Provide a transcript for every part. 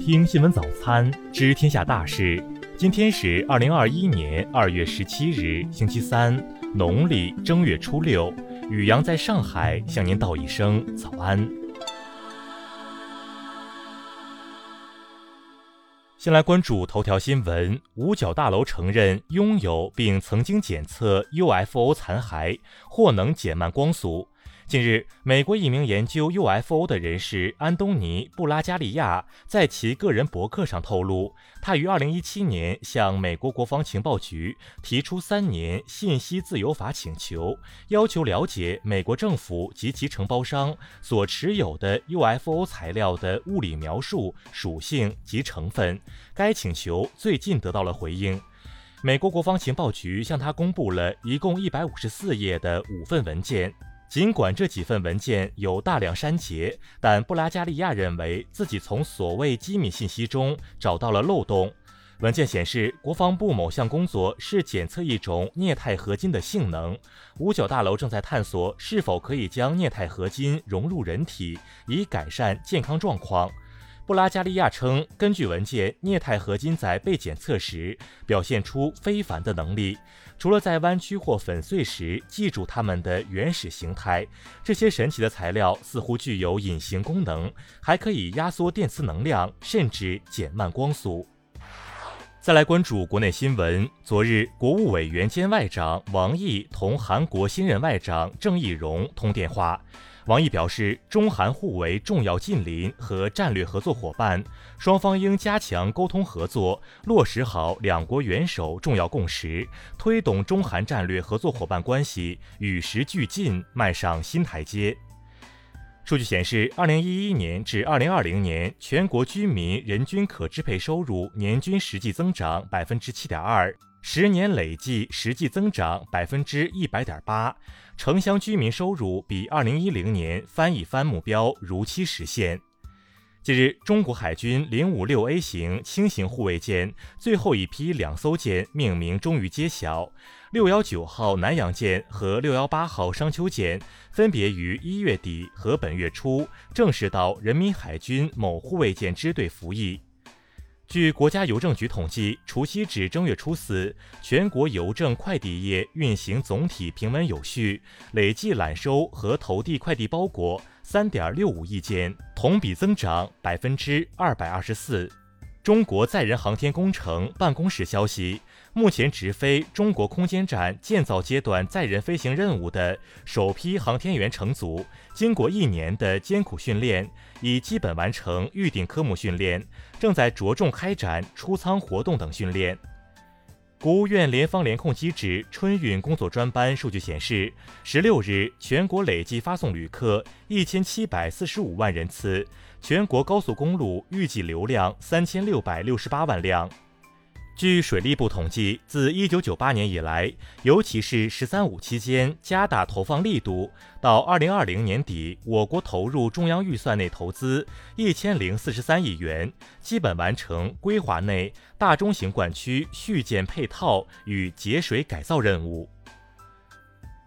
听新闻早餐，知天下大事。今天是二零二一年二月十七日，星期三，农历正月初六。雨阳在上海向您道一声早安。先来关注头条新闻：五角大楼承认拥有并曾经检测 UFO 残骸，或能减慢光速。近日，美国一名研究 UFO 的人士安东尼·布拉加利亚在其个人博客上透露，他于2017年向美国国防情报局提出三年信息自由法请求，要求了解美国政府及其承包商所持有的 UFO 材料的物理描述、属性及成分。该请求最近得到了回应，美国国防情报局向他公布了一共154页的五份文件。尽管这几份文件有大量删节，但布拉加利亚认为自己从所谓机密信息中找到了漏洞。文件显示，国防部某项工作是检测一种镍钛合金的性能。五角大楼正在探索是否可以将镍钛合金融入人体，以改善健康状况。布拉加利亚称，根据文件，镍钛合金在被检测时表现出非凡的能力。除了在弯曲或粉碎时记住它们的原始形态，这些神奇的材料似乎具有隐形功能，还可以压缩电磁能量，甚至减慢光速。再来关注国内新闻，昨日，国务委员兼外长王毅同韩国新任外长郑义溶通电话。王毅表示，中韩互为重要近邻和战略合作伙伴，双方应加强沟通合作，落实好两国元首重要共识，推动中韩战略合作伙伴关系与时俱进，迈上新台阶。数据显示，二零一一年至二零二零年，全国居民人均可支配收入年均实际增长百分之七点二。十年累计实际增长百分之一百点八，城乡居民收入比二零一零年翻一番目标如期实现。近日，中国海军零五六 A 型轻型护卫舰最后一批两艘舰命名终于揭晓，六幺九号南洋舰和六幺八号商丘舰分别于一月底和本月初正式到人民海军某护卫舰支队服役。据国家邮政局统计，除夕至正月初四，全国邮政快递业运行总体平稳有序，累计揽收和投递快递包裹三点六五亿件，同比增长百分之二百二十四。中国载人航天工程办公室消息，目前直飞中国空间站建造阶段载人飞行任务的首批航天员乘组，经过一年的艰苦训练，已基本完成预定科目训练，正在着重开展出舱活动等训练。国务院联防联控机制春运工作专班数据显示，十六日全国累计发送旅客一千七百四十五万人次，全国高速公路预计流量三千六百六十八万辆。据水利部统计，自一九九八年以来，尤其是“十三五”期间加大投放力度，到二零二零年底，我国投入中央预算内投资一千零四十三亿元，基本完成规划内大中型灌区续建配套与节水改造任务。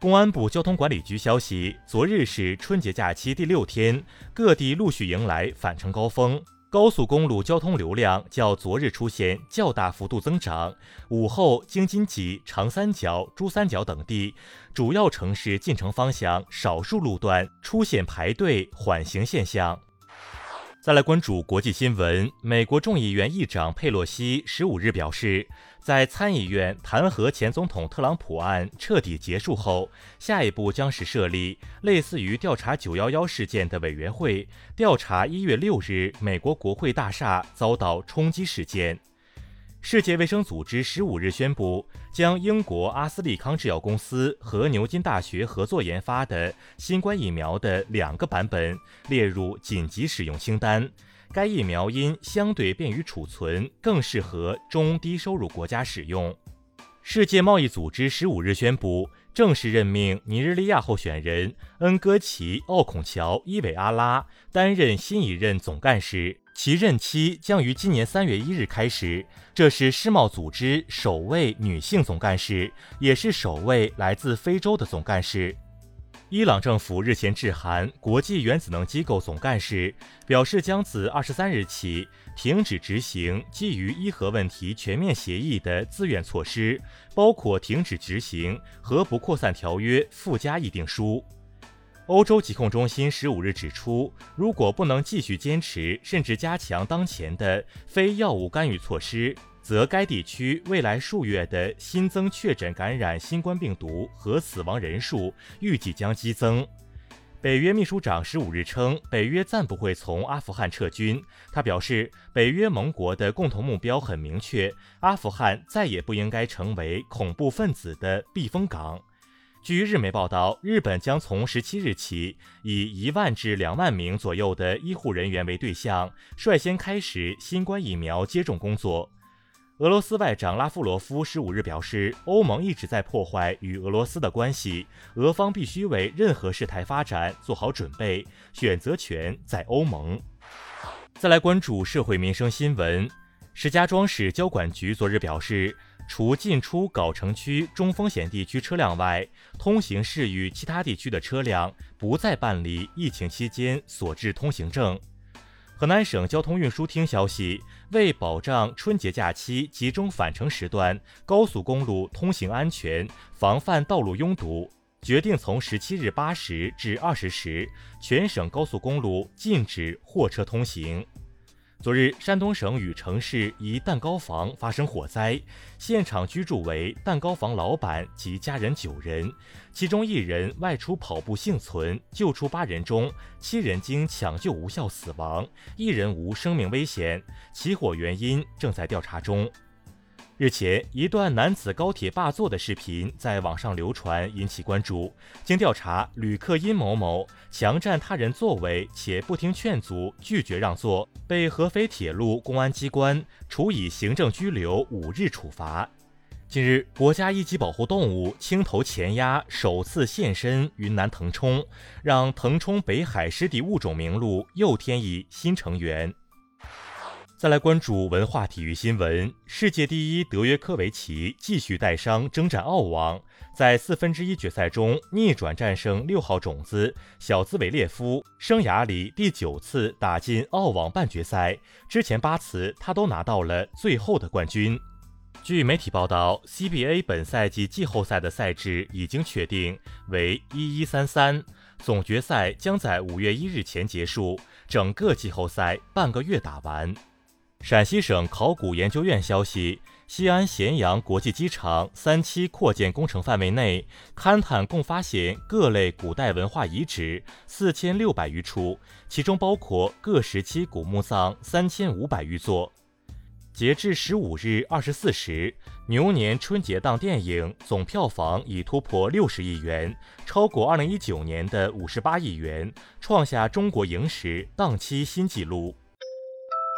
公安部交通管理局消息，昨日是春节假期第六天，各地陆续迎来返程高峰。高速公路交通流量较昨日出现较大幅度增长，午后京津冀、长三角、珠三角等地主要城市进城方向少数路段出现排队缓行现象。再来关注国际新闻，美国众议院议长佩洛西十五日表示。在参议院弹劾前总统特朗普案彻底结束后，下一步将是设立类似于调查九幺幺事件的委员会，调查一月六日美国国会大厦遭到冲击事件。世界卫生组织十五日宣布，将英国阿斯利康制药公司和牛津大学合作研发的新冠疫苗的两个版本列入紧急使用清单。该疫苗因相对便于储存，更适合中低收入国家使用。世界贸易组织十五日宣布，正式任命尼日利亚候选人恩戈奇·奥孔乔·伊韦阿拉担任新一任总干事，其任期将于今年三月一日开始。这是世贸组织首位女性总干事，也是首位来自非洲的总干事。伊朗政府日前致函国际原子能机构总干事，表示将自二十三日起停止执行基于伊核问题全面协议的自愿措施，包括停止执行核不扩散条约附加议定书。欧洲疾控中心十五日指出，如果不能继续坚持甚至加强当前的非药物干预措施，则该地区未来数月的新增确诊感染新冠病毒和死亡人数预计将激增。北约秘书长十五日称，北约暂不会从阿富汗撤军。他表示，北约盟国的共同目标很明确：阿富汗再也不应该成为恐怖分子的避风港。据日媒报道，日本将从十七日起，以一万至两万名左右的医护人员为对象，率先开始新冠疫苗接种工作。俄罗斯外长拉夫罗夫十五日表示，欧盟一直在破坏与俄罗斯的关系，俄方必须为任何事态发展做好准备，选择权在欧盟。再来关注社会民生新闻，石家庄市交管局昨日表示，除进出藁城区中风险地区车辆外，通行市与其他地区的车辆不再办理疫情期间所制通行证。河南省交通运输厅消息，为保障春节假期集中返程时段高速公路通行安全，防范道路拥堵，决定从十七日八时至二十时，全省高速公路禁止货车通行。昨日，山东省禹城市一蛋糕房发生火灾，现场居住为蛋糕房老板及家人九人，其中一人外出跑步幸存，救出八人中七人经抢救无效死亡，一人无生命危险，起火原因正在调查中。日前，一段男子高铁霸座的视频在网上流传，引起关注。经调查，旅客殷某某强占他人座位且不听劝阻，拒绝让座，被合肥铁路公安机关处以行政拘留五日处罚。近日，国家一级保护动物青头前鸭首次现身云南腾冲，让腾冲北海湿地物种名录又添一新成员。再来关注文化体育新闻。世界第一德约科维奇继续带伤征战澳网，在四分之一决赛中逆转战胜六号种子小兹维列夫，生涯里第九次打进澳网半决赛。之前八次他都拿到了最后的冠军。据媒体报道，CBA 本赛季季后赛的赛制已经确定为一一三三，总决赛将在五月一日前结束，整个季后赛半个月打完。陕西省考古研究院消息，西安咸阳国际机场三期扩建工程范围内，勘探共发现各类古代文化遗址四千六百余处，其中包括各时期古墓葬三千五百余座。截至十五日二十四时，牛年春节档电影总票房已突破六十亿元，超过二零一九年的五十八亿元，创下中国影史档期新纪录。